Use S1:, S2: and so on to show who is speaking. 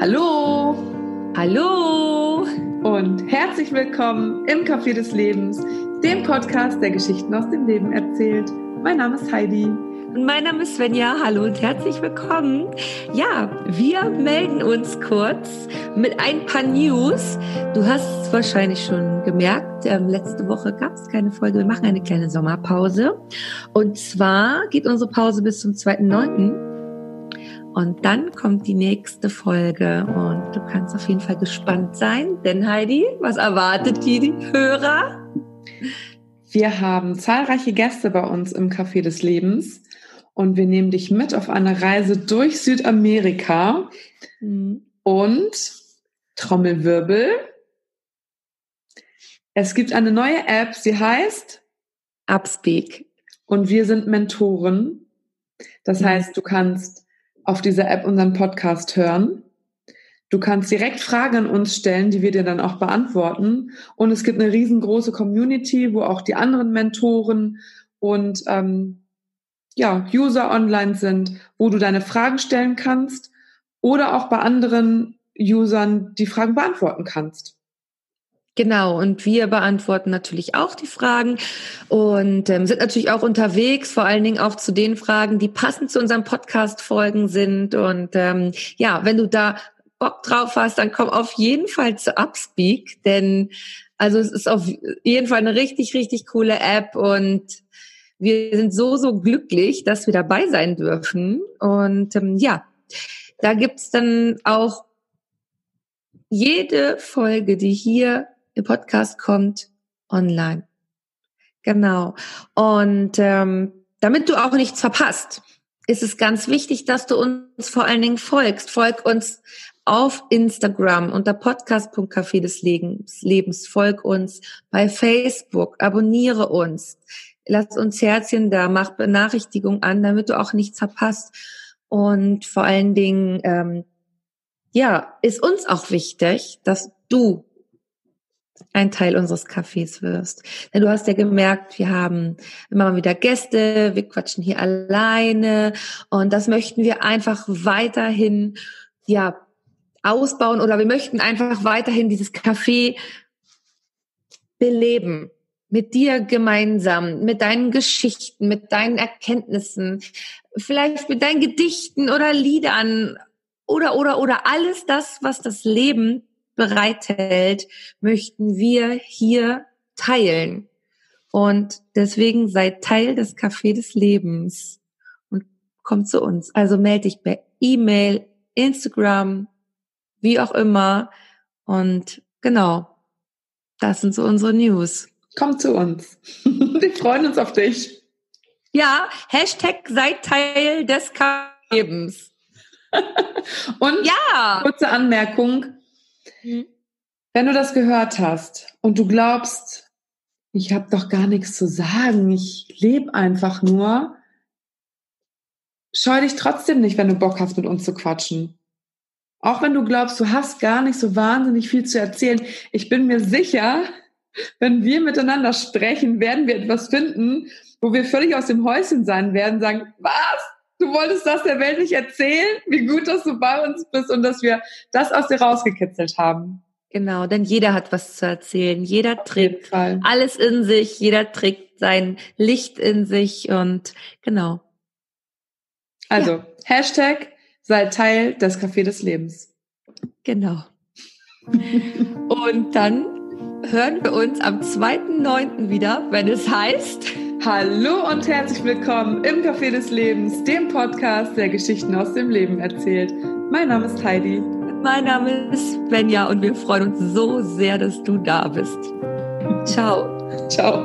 S1: Hallo!
S2: Hallo!
S1: Und herzlich willkommen im Café des Lebens, dem Podcast, der Geschichten aus dem Leben erzählt. Mein Name ist Heidi.
S2: Und mein Name ist Svenja. Hallo und herzlich willkommen. Ja, wir melden uns kurz mit ein paar News. Du hast es wahrscheinlich schon gemerkt, ähm, letzte Woche gab es keine Folge. Wir machen eine kleine Sommerpause. Und zwar geht unsere Pause bis zum 2.9. Und dann kommt die nächste Folge und du kannst auf jeden Fall gespannt sein, denn Heidi, was erwartet die Hörer?
S1: Wir haben zahlreiche Gäste bei uns im Café des Lebens und wir nehmen dich mit auf eine Reise durch Südamerika mhm. und Trommelwirbel. Es gibt eine neue App, sie heißt
S2: Upspeak.
S1: Und wir sind Mentoren. Das mhm. heißt, du kannst auf dieser App unseren Podcast hören. Du kannst direkt Fragen an uns stellen, die wir dir dann auch beantworten. Und es gibt eine riesengroße Community, wo auch die anderen Mentoren und ähm, ja, User online sind, wo du deine Fragen stellen kannst oder auch bei anderen Usern die Fragen beantworten kannst.
S2: Genau, und wir beantworten natürlich auch die Fragen und ähm, sind natürlich auch unterwegs, vor allen Dingen auch zu den Fragen, die passend zu unserem Podcast-Folgen sind. Und ähm, ja, wenn du da Bock drauf hast, dann komm auf jeden Fall zu Upspeak, denn also es ist auf jeden Fall eine richtig, richtig coole App und wir sind so, so glücklich, dass wir dabei sein dürfen. Und ähm, ja, da gibt's dann auch jede Folge, die hier der Podcast kommt online. Genau. Und ähm, damit du auch nichts verpasst, ist es ganz wichtig, dass du uns vor allen Dingen folgst. Folg uns auf Instagram unter podcast.café des Lebens. Folg uns bei Facebook. Abonniere uns. Lass uns Herzchen da. Mach Benachrichtigung an, damit du auch nichts verpasst. Und vor allen Dingen, ähm, ja, ist uns auch wichtig, dass du ein Teil unseres Cafés wirst. Denn du hast ja gemerkt, wir haben immer mal wieder Gäste, wir quatschen hier alleine und das möchten wir einfach weiterhin, ja, ausbauen oder wir möchten einfach weiterhin dieses Café beleben. Mit dir gemeinsam, mit deinen Geschichten, mit deinen Erkenntnissen, vielleicht mit deinen Gedichten oder Liedern oder, oder, oder alles das, was das Leben bereithält, möchten wir hier teilen. Und deswegen seid Teil des Café des Lebens und kommt zu uns. Also melde dich per E-Mail, Instagram, wie auch immer. Und genau, das sind so unsere News.
S1: Komm zu uns. Wir freuen uns auf dich.
S2: Ja, Hashtag seid Teil des Lebens.
S1: Und ja. kurze Anmerkung. Mhm. Wenn du das gehört hast und du glaubst, ich habe doch gar nichts zu sagen, ich lebe einfach nur, scheu dich trotzdem nicht, wenn du Bock hast, mit uns zu quatschen. Auch wenn du glaubst, du hast gar nicht so wahnsinnig viel zu erzählen. Ich bin mir sicher, wenn wir miteinander sprechen, werden wir etwas finden, wo wir völlig aus dem Häuschen sein werden, sagen, was? Du wolltest das der Welt nicht erzählen? Wie gut, dass du bei uns bist und dass wir das aus dir rausgekitzelt haben.
S2: Genau, denn jeder hat was zu erzählen. Jeder trägt alles in sich. Jeder trägt sein Licht in sich und genau.
S1: Also, ja. Hashtag sei Teil des Café des Lebens.
S2: Genau. und dann hören wir uns am 2.9. wieder, wenn es heißt
S1: Hallo und herzlich willkommen im Café des Lebens, dem Podcast, der Geschichten aus dem Leben erzählt. Mein Name ist Heidi.
S2: Mein Name ist Svenja und wir freuen uns so sehr, dass du da bist. Ciao.
S1: Ciao.